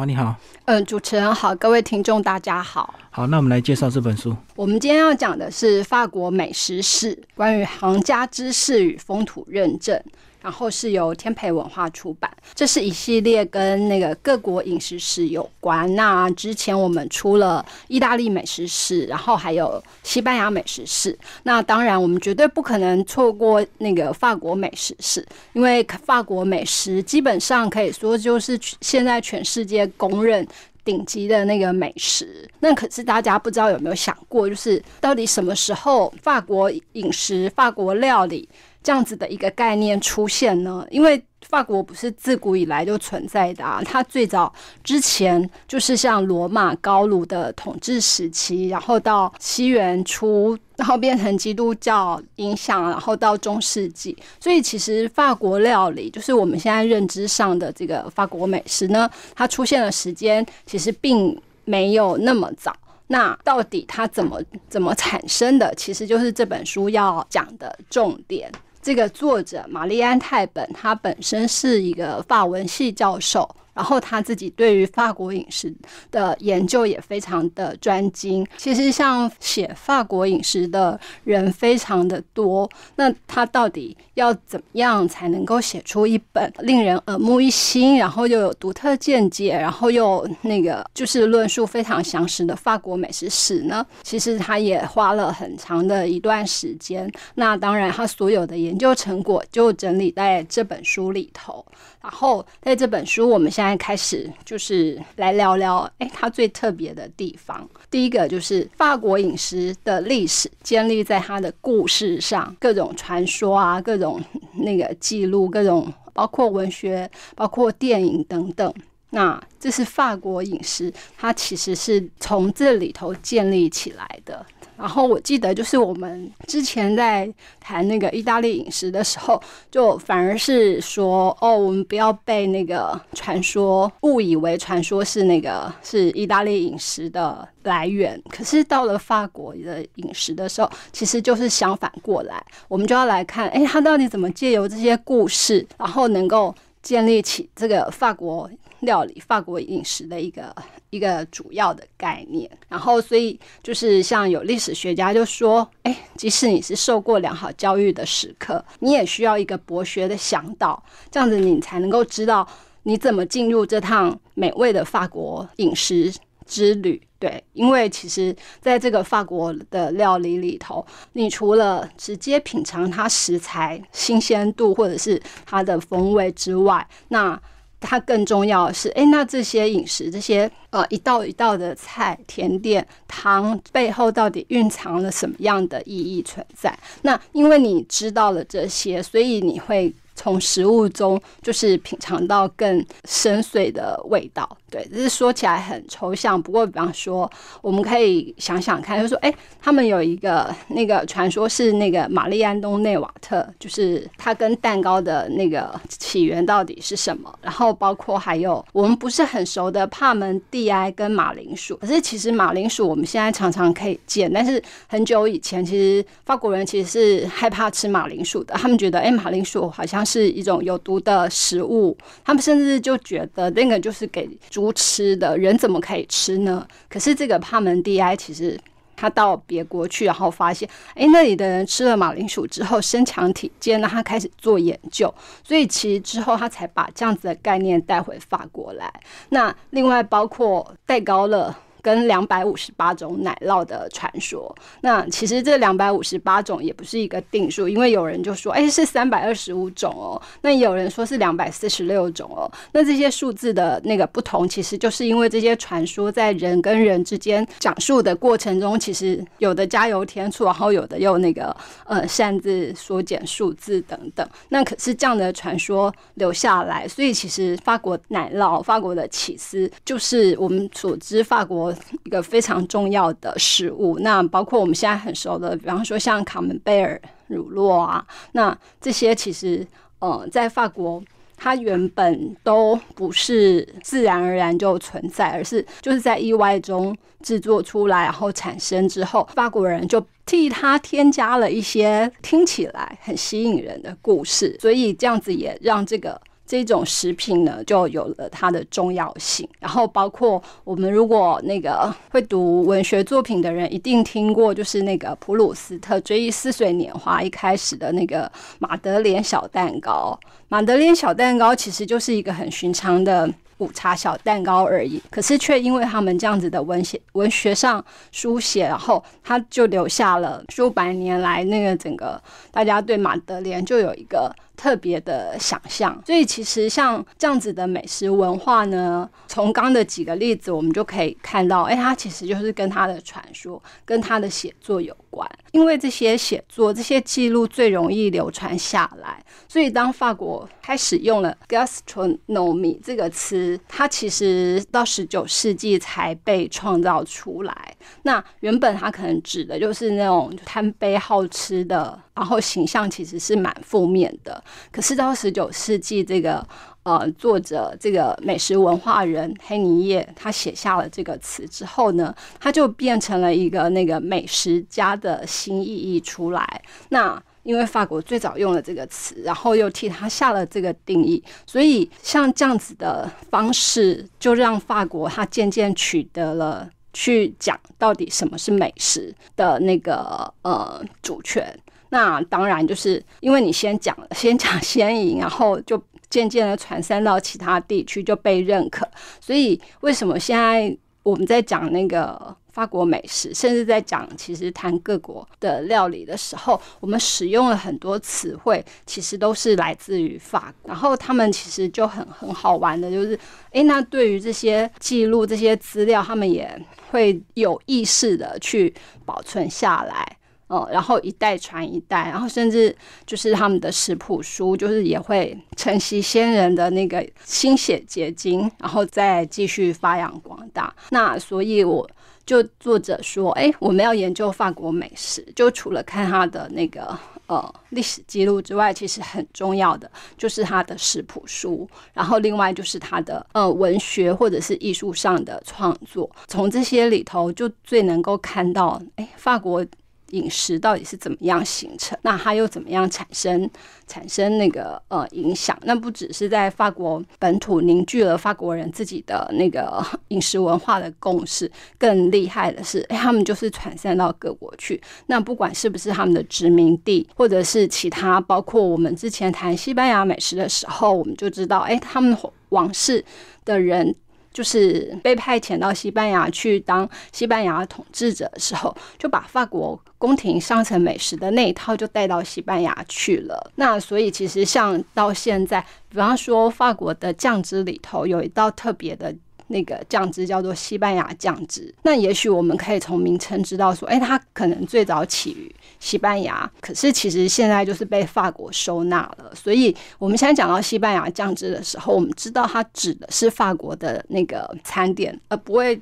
妈你好。嗯，主持人好，各位听众大家好。好，那我们来介绍这本书。我们今天要讲的是法国美食史，关于行家知识与风土认证。然后是由天培文化出版，这是一系列跟那个各国饮食史有关。那之前我们出了意大利美食史，然后还有西班牙美食史。那当然，我们绝对不可能错过那个法国美食史，因为法国美食基本上可以说就是现在全世界公认顶级的那个美食。那可是大家不知道有没有想过，就是到底什么时候法国饮食、法国料理？这样子的一个概念出现呢？因为法国不是自古以来就存在的啊，它最早之前就是像罗马、高卢的统治时期，然后到西元初，然后变成基督教影响，然后到中世纪。所以其实法国料理，就是我们现在认知上的这个法国美食呢，它出现的时间其实并没有那么早。那到底它怎么怎么产生的？其实就是这本书要讲的重点。这个作者玛丽安泰本，他本身是一个法文系教授。然后他自己对于法国饮食的研究也非常的专精。其实像写法国饮食的人非常的多，那他到底要怎么样才能够写出一本令人耳目一新，然后又有独特见解，然后又那个就是论述非常详实的法国美食史呢？其实他也花了很长的一段时间。那当然，他所有的研究成果就整理在这本书里头。然后在这本书，我们现在开始就是来聊聊，哎，它最特别的地方。第一个就是法国饮食的历史建立在它的故事上，各种传说啊，各种那个记录，各种包括文学、包括电影等等。那这是法国饮食，它其实是从这里头建立起来的。然后我记得，就是我们之前在谈那个意大利饮食的时候，就反而是说，哦，我们不要被那个传说误以为传说是那个是意大利饮食的来源。可是到了法国的饮食的时候，其实就是相反过来，我们就要来看，哎，他到底怎么借由这些故事，然后能够建立起这个法国。料理法国饮食的一个一个主要的概念，然后所以就是像有历史学家就说，哎，即使你是受过良好教育的食客，你也需要一个博学的向导，这样子你才能够知道你怎么进入这趟美味的法国饮食之旅。对，因为其实在这个法国的料理里头，你除了直接品尝它食材新鲜度或者是它的风味之外，那它更重要的是，哎，那这些饮食，这些呃一道一道的菜、甜点、汤背后到底蕴藏了什么样的意义存在？那因为你知道了这些，所以你会。从食物中就是品尝到更深邃的味道，对，这是说起来很抽象。不过，比方说，我们可以想想看，就是说，哎，他们有一个那个传说是那个玛丽安东内瓦特，就是它跟蛋糕的那个起源到底是什么？然后，包括还有我们不是很熟的帕门蒂埃跟马铃薯。可是，其实马铃薯我们现在常常可以见，但是很久以前，其实法国人其实是害怕吃马铃薯的，他们觉得，哎，马铃薯好像。是一种有毒的食物，他们甚至就觉得那个就是给不吃的，人怎么可以吃呢？可是这个帕门蒂埃其实他到别国去，然后发现，哎，那里的人吃了马铃薯之后身强体健，那他开始做研究，所以其实之后他才把这样子的概念带回法国来。那另外包括戴高乐。跟两百五十八种奶酪的传说，那其实这两百五十八种也不是一个定数，因为有人就说，哎，是三百二十五种哦，那也有人说是两百四十六种哦，那这些数字的那个不同，其实就是因为这些传说在人跟人之间讲述的过程中，其实有的加油添醋，然后有的又那个呃擅自缩减数字等等，那可是这样的传说留下来，所以其实法国奶酪、法国的起司，就是我们所知法国。一个非常重要的食物，那包括我们现在很熟的，比方说像卡门贝尔乳酪啊，那这些其实，呃，在法国它原本都不是自然而然就存在，而是就是在意外中制作出来，然后产生之后，法国人就替它添加了一些听起来很吸引人的故事，所以这样子也让这个。这种食品呢，就有了它的重要性。然后包括我们如果那个会读文学作品的人，一定听过，就是那个普鲁斯特《追忆似水年华》一开始的那个马德莲小蛋糕。马德莲小蛋糕其实就是一个很寻常的。午茶小蛋糕而已，可是却因为他们这样子的文写文学上书写，然后他就留下了数百年来那个整个大家对马德莲就有一个。特别的想象，所以其实像这样子的美食文化呢，从刚的几个例子，我们就可以看到，哎，它其实就是跟他的传说、跟他的写作有关。因为这些写作、这些记录最容易流传下来，所以当法国开始用了 gastronomy 这个词，它其实到十九世纪才被创造出来。那原本它可能指的就是那种贪杯好吃的。然后形象其实是蛮负面的，可是到十九世纪，这个呃作者这个美食文化人黑尼叶他写下了这个词之后呢，他就变成了一个那个美食家的新意义出来。那因为法国最早用了这个词，然后又替他下了这个定义，所以像这样子的方式，就让法国他渐渐取得了去讲到底什么是美食的那个呃主权。那当然，就是因为你先讲，先讲先赢，然后就渐渐的传散到其他地区就被认可。所以为什么现在我们在讲那个法国美食，甚至在讲其实谈各国的料理的时候，我们使用了很多词汇，其实都是来自于法。然后他们其实就很很好玩的，就是诶，那对于这些记录、这些资料，他们也会有意识的去保存下来。哦，然后一代传一代，然后甚至就是他们的食谱书，就是也会承袭先人的那个心血结晶，然后再继续发扬光大。那所以我就作者说，哎，我们要研究法国美食，就除了看他的那个呃历史记录之外，其实很重要的就是他的食谱书，然后另外就是他的呃文学或者是艺术上的创作，从这些里头就最能够看到，哎，法国。饮食到底是怎么样形成？那它又怎么样产生产生那个呃影响？那不只是在法国本土凝聚了法国人自己的那个 饮食文化的共识，更厉害的是，哎，他们就是传散到各国去。那不管是不是他们的殖民地，或者是其他，包括我们之前谈西班牙美食的时候，我们就知道，哎，他们王室的人。就是被派遣到西班牙去当西班牙统治者的时候，就把法国宫廷上层美食的那一套就带到西班牙去了。那所以其实像到现在，比方说法国的酱汁里头有一道特别的。那个酱汁叫做西班牙酱汁，那也许我们可以从名称知道说，哎，它可能最早起于西班牙，可是其实现在就是被法国收纳了。所以我们现在讲到西班牙酱汁的时候，我们知道它指的是法国的那个餐点，而不会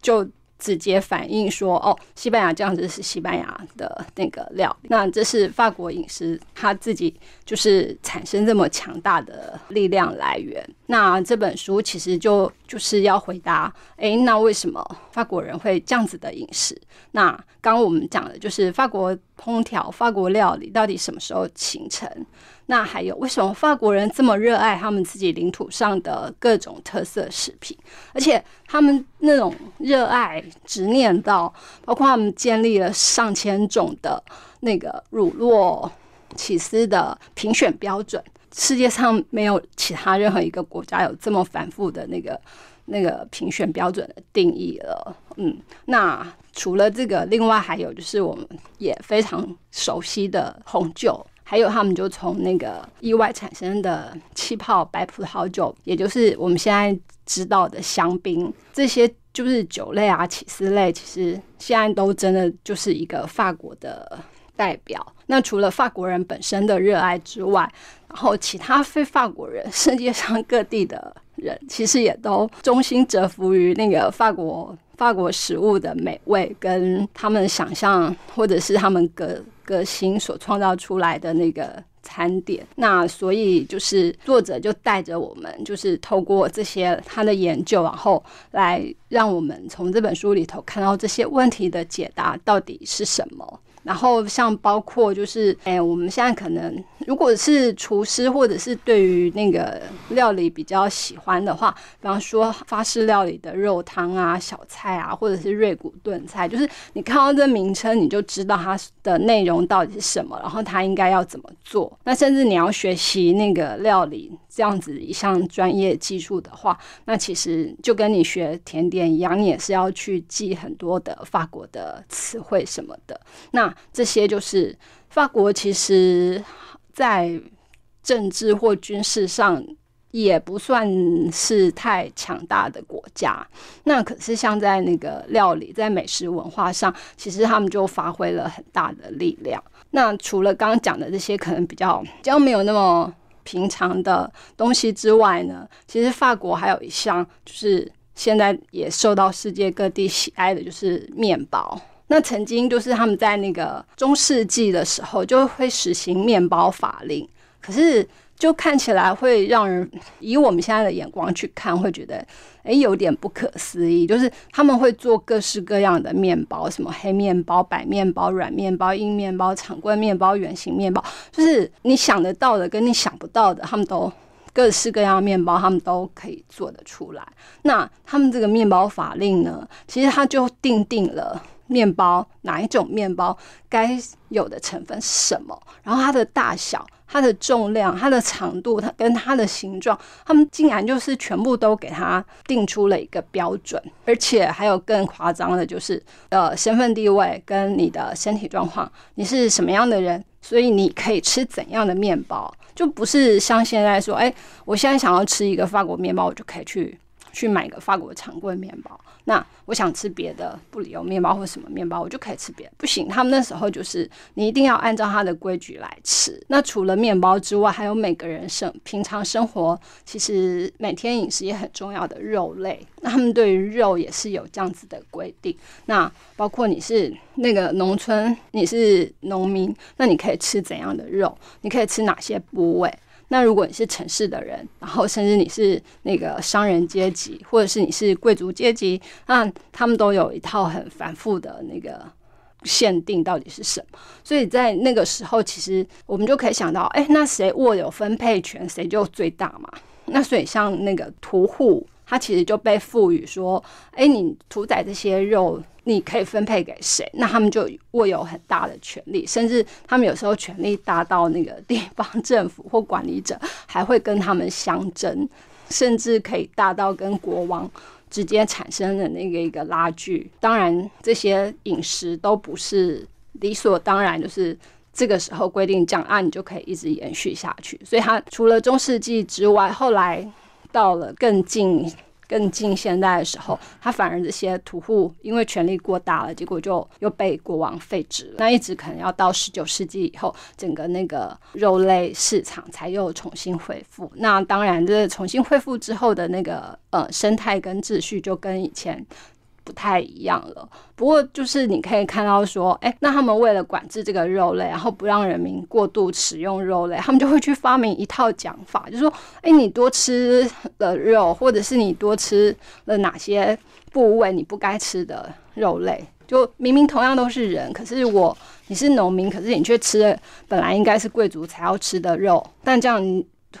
就。直接反映说，哦，西班牙酱汁是西班牙的那个料，那这是法国饮食它自己就是产生这么强大的力量来源。那这本书其实就就是要回答，哎，那为什么法国人会这样子的饮食？那刚刚我们讲的就是法国烹调、法国料理到底什么时候形成？那还有为什么法国人这么热爱他们自己领土上的各种特色食品？而且他们那种热爱执念到，包括他们建立了上千种的那个乳酪起司的评选标准，世界上没有其他任何一个国家有这么繁复的那个那个评选标准的定义了。嗯，那除了这个，另外还有就是我们也非常熟悉的红酒。还有，他们就从那个意外产生的气泡白葡萄酒，也就是我们现在知道的香槟，这些就是酒类啊、起司类，其实现在都真的就是一个法国的代表。那除了法国人本身的热爱之外，然后其他非法国人，世界上各地的人，其实也都衷心折服于那个法国法国食物的美味，跟他们想象或者是他们个。个心所创造出来的那个餐点，那所以就是作者就带着我们，就是透过这些他的研究，然后来让我们从这本书里头看到这些问题的解答到底是什么。然后像包括就是，哎，我们现在可能如果是厨师或者是对于那个料理比较喜欢的话，比方说法式料理的肉汤啊、小菜啊，或者是瑞骨炖菜，就是你看到这名称，你就知道它的内容到底是什么，然后它应该要怎么做。那甚至你要学习那个料理这样子一项专业技术的话，那其实就跟你学甜点一样，你也是要去记很多的法国的词汇什么的。那这些就是法国，其实，在政治或军事上也不算是太强大的国家。那可是像在那个料理，在美食文化上，其实他们就发挥了很大的力量。那除了刚刚讲的这些可能比较比较没有那么平常的东西之外呢，其实法国还有一项，就是现在也受到世界各地喜爱的，就是面包。那曾经就是他们在那个中世纪的时候就会实行面包法令，可是就看起来会让人以我们现在的眼光去看，会觉得哎有点不可思议。就是他们会做各式各样的面包，什么黑面包、白面包、软面包、硬面包、长棍面包、圆形面包，就是你想得到的跟你想不到的，他们都各式各样的面包，他们都可以做得出来。那他们这个面包法令呢，其实它就定定了。面包哪一种面包该有的成分是什么？然后它的大小、它的重量、它的长度、它跟它的形状，他们竟然就是全部都给它定出了一个标准，而且还有更夸张的，就是呃身份地位跟你的身体状况，你是什么样的人，所以你可以吃怎样的面包，就不是像现在说，哎，我现在想要吃一个法国面包，我就可以去去买一个法国长棍面包。那我想吃别的不理由面包或什么面包，我就可以吃别的。不行，他们那时候就是你一定要按照他的规矩来吃。那除了面包之外，还有每个人生平常生活其实每天饮食也很重要的肉类。那他们对于肉也是有这样子的规定。那包括你是那个农村，你是农民，那你可以吃怎样的肉？你可以吃哪些部位？那如果你是城市的人，然后甚至你是那个商人阶级，或者是你是贵族阶级，那他们都有一套很繁复的那个限定，到底是什么？所以在那个时候，其实我们就可以想到，哎，那谁握有分配权，谁就最大嘛。那所以像那个屠户。他其实就被赋予说：“哎，你屠宰这些肉，你可以分配给谁？那他们就握有很大的权利，甚至他们有时候权力大到那个地方政府或管理者还会跟他们相争，甚至可以大到跟国王直接产生的那个一个拉锯。当然，这些饮食都不是理所当然，就是这个时候规定这样啊，你就可以一直延续下去。所以，他除了中世纪之外，后来。到了更近、更近现代的时候，他反而这些屠户因为权力过大了，结果就又被国王废止了。那一直可能要到十九世纪以后，整个那个肉类市场才又重新恢复。那当然，这重新恢复之后的那个呃生态跟秩序就跟以前。不太一样了，不过就是你可以看到说，哎，那他们为了管制这个肉类，然后不让人民过度食用肉类，他们就会去发明一套讲法，就说，哎，你多吃了肉，或者是你多吃了哪些部位你不该吃的肉类，就明明同样都是人，可是我你是农民，可是你却吃了本来应该是贵族才要吃的肉，但这样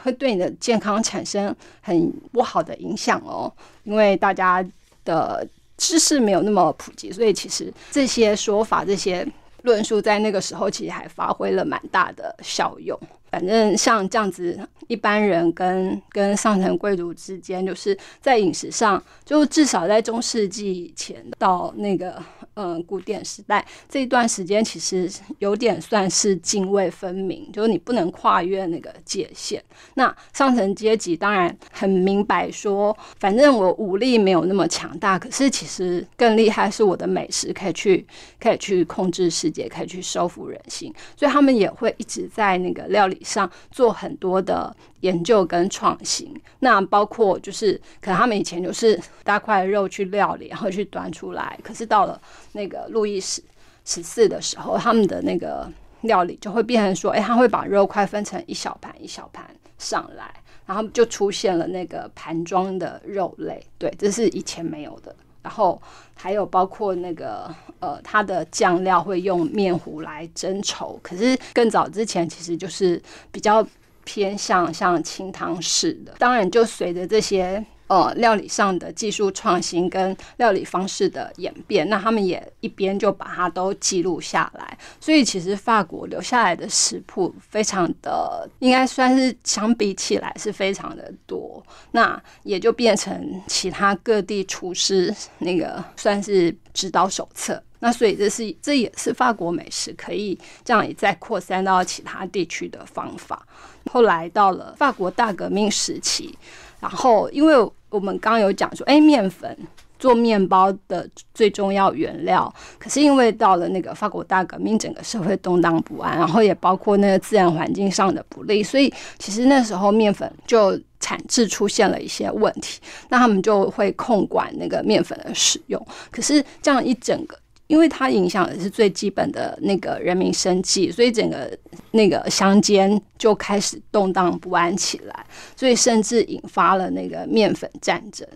会对你的健康产生很不好的影响哦，因为大家的。知识没有那么普及，所以其实这些说法、这些论述在那个时候其实还发挥了蛮大的效用。反正像这样子，一般人跟跟上层贵族之间，就是在饮食上，就至少在中世纪前到那个。嗯，古典时代这一段时间其实有点算是泾渭分明，就是你不能跨越那个界限。那上层阶级当然很明白说，反正我武力没有那么强大，可是其实更厉害是我的美食可以去可以去控制世界，可以去收服人心，所以他们也会一直在那个料理上做很多的。研究跟创新，那包括就是可能他们以前就是大块肉去料理，然后去端出来。可是到了那个路易十十四的时候，他们的那个料理就会变成说，哎，他会把肉块分成一小盘一小盘上来，然后就出现了那个盘装的肉类。对，这是以前没有的。然后还有包括那个呃，它的酱料会用面糊来蒸稠。可是更早之前，其实就是比较偏向像清汤式的。当然，就随着这些。呃，料理上的技术创新跟料理方式的演变，那他们也一边就把它都记录下来。所以其实法国留下来的食谱非常的，应该算是相比起来是非常的多。那也就变成其他各地厨师那个算是指导手册。那所以这是这也是法国美食可以这样也再扩散到其他地区的方法。后来到了法国大革命时期。然后，因为我们刚有讲说，哎，面粉做面包的最重要原料，可是因为到了那个法国大革命，整个社会动荡不安，然后也包括那个自然环境上的不利，所以其实那时候面粉就产制出现了一些问题，那他们就会控管那个面粉的使用。可是这样一整个。因为它影响的是最基本的那个人民生计，所以整个那个乡间就开始动荡不安起来，所以甚至引发了那个面粉战争。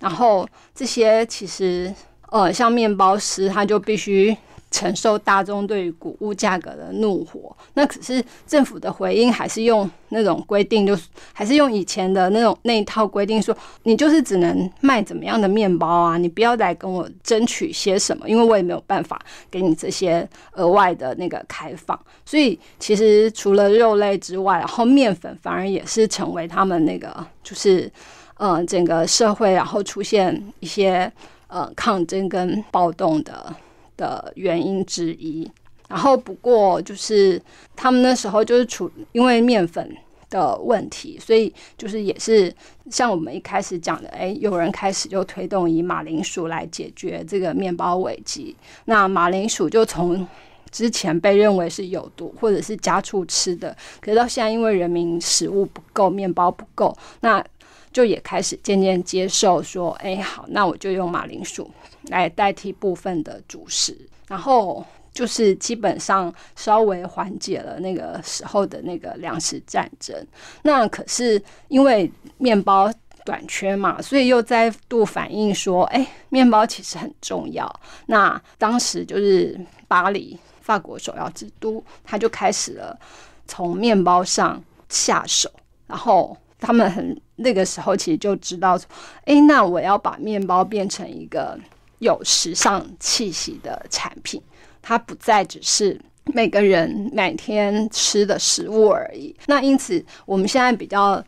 然后这些其实，呃，像面包师，他就必须。承受大众对于谷物价格的怒火，那可是政府的回应还是用那种规定，就是还是用以前的那种那一套规定，说你就是只能卖怎么样的面包啊，你不要来跟我争取些什么，因为我也没有办法给你这些额外的那个开放。所以其实除了肉类之外，然后面粉反而也是成为他们那个就是呃整个社会然后出现一些呃抗争跟暴动的。的原因之一，然后不过就是他们那时候就是处因为面粉的问题，所以就是也是像我们一开始讲的，哎，有人开始就推动以马铃薯来解决这个面包危机。那马铃薯就从之前被认为是有毒或者是家畜吃的，可是到现在因为人民食物不够，面包不够，那就也开始渐渐接受说，哎，好，那我就用马铃薯。来代替部分的主食，然后就是基本上稍微缓解了那个时候的那个粮食战争。那可是因为面包短缺嘛，所以又再度反映说，哎，面包其实很重要。那当时就是巴黎，法国首要之都，他就开始了从面包上下手，然后他们很那个时候其实就知道，哎，那我要把面包变成一个。有时尚气息的产品，它不再只是每个人每天吃的食物而已。那因此，我们现在比较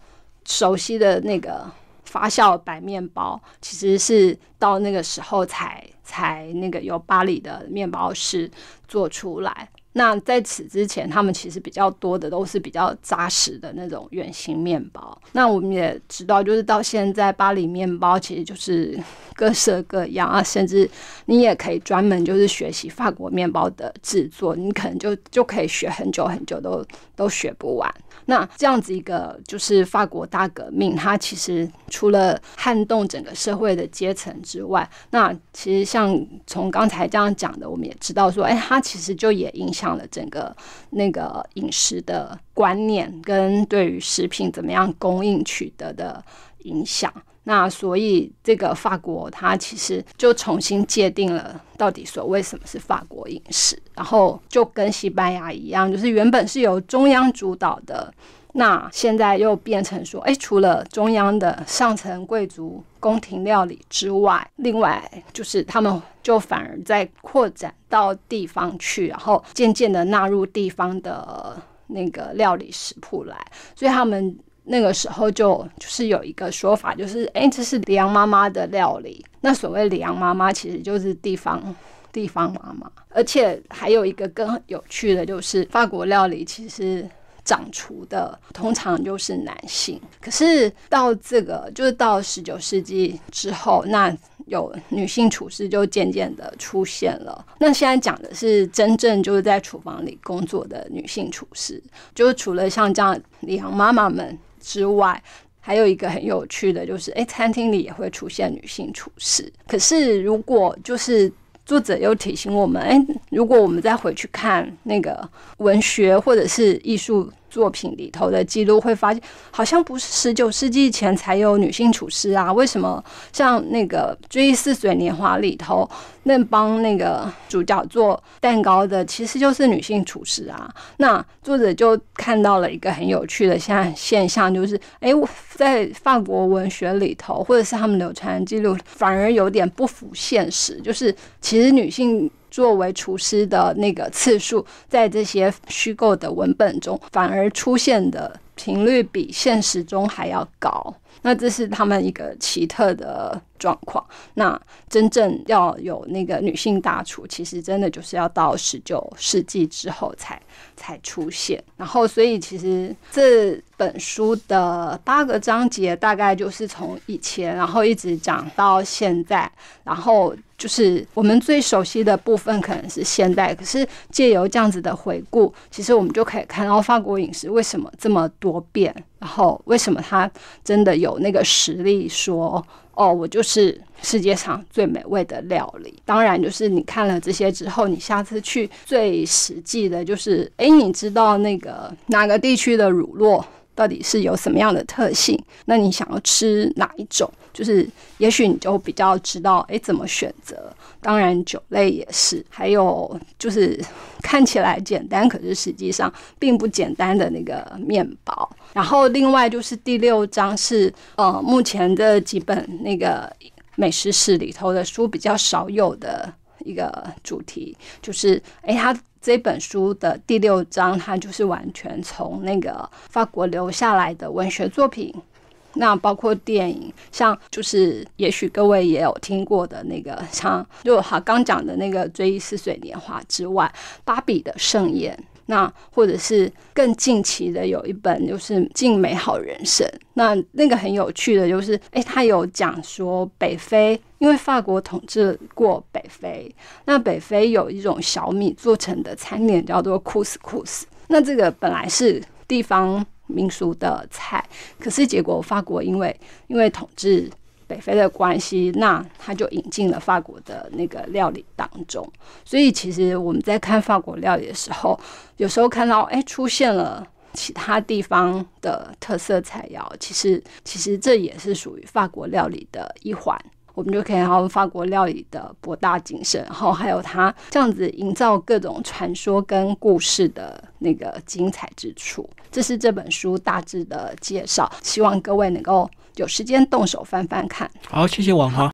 熟悉的那个发酵白面包，其实是到那个时候才才那个由巴黎的面包师做出来。那在此之前，他们其实比较多的都是比较扎实的那种圆形面包。那我们也知道，就是到现在巴黎面包其实就是各色各样啊，甚至你也可以专门就是学习法国面包的制作，你可能就就可以学很久很久都都学不完。那这样子一个就是法国大革命，它其实除了撼动整个社会的阶层之外，那其实像从刚才这样讲的，我们也知道说，哎，它其实就也影响了整个那个饮食的观念跟对于食品怎么样供应取得的影响。那所以这个法国它其实就重新界定了到底所谓什么是法国饮食，然后就跟西班牙一样，就是原本是由中央主导的，那现在又变成说，哎，除了中央的上层贵族宫廷料理之外，另外就是他们就反而在扩展到地方去，然后渐渐的纳入地方的那个料理食谱来，所以他们。那个时候就就是有一个说法，就是哎，这是里昂妈妈的料理。那所谓里昂妈妈，其实就是地方地方妈妈。而且还有一个更有趣的，就是法国料理其实掌厨的通常就是男性。可是到这个就是到十九世纪之后，那有女性厨师就渐渐的出现了。那现在讲的是真正就是在厨房里工作的女性厨师，就是除了像这样里昂妈妈们。之外，还有一个很有趣的，就是哎，餐厅里也会出现女性厨师。可是，如果就是作者又提醒我们，哎，如果我们再回去看那个文学或者是艺术作品里头的记录，会发现好像不是十九世纪前才有女性厨师啊？为什么像那个《追忆似水年华》里头那帮那个主角做蛋糕的，其实就是女性厨师啊？那作者就看到了一个很有趣的现现象，就是哎，在法国文学里头，或者是他们流传的记录，反而有点不符现实，就是其实女性。作为厨师的那个次数，在这些虚构的文本中，反而出现的频率比现实中还要高。那这是他们一个奇特的状况。那真正要有那个女性大厨，其实真的就是要到十九世纪之后才才出现。然后，所以其实这本书的八个章节，大概就是从以前，然后一直讲到现在，然后。就是我们最熟悉的部分可能是现代，可是借由这样子的回顾，其实我们就可以看到法国饮食为什么这么多变，然后为什么它真的有那个实力说，哦，我就是世界上最美味的料理。当然，就是你看了这些之后，你下次去最实际的就是，哎，你知道那个哪个地区的乳酪？到底是有什么样的特性？那你想要吃哪一种？就是也许你就比较知道，哎，怎么选择？当然酒类也是，还有就是看起来简单，可是实际上并不简单的那个面包。然后另外就是第六章是呃，目前的几本那个美食史里头的书比较少有的一个主题，就是哎，它。这本书的第六章，它就是完全从那个法国留下来的文学作品，那包括电影，像就是也许各位也有听过的那个，像就好刚讲的那个《追忆似水年华》之外，《芭比的盛宴》。那或者是更近期的有一本就是《敬美好人生》，那那个很有趣的，就是哎，他有讲说北非，因为法国统治过北非，那北非有一种小米做成的餐点叫做库斯库斯，那这个本来是地方民俗的菜，可是结果法国因为因为统治。北非的关系，那他就引进了法国的那个料理当中。所以其实我们在看法国料理的时候，有时候看到哎出现了其他地方的特色菜肴，其实其实这也是属于法国料理的一环。我们就可以看到法国料理的博大精深，然后还有它这样子营造各种传说跟故事的那个精彩之处。这是这本书大致的介绍，希望各位能够。有时间动手翻翻看。好，谢谢王华。